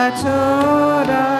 바쳐라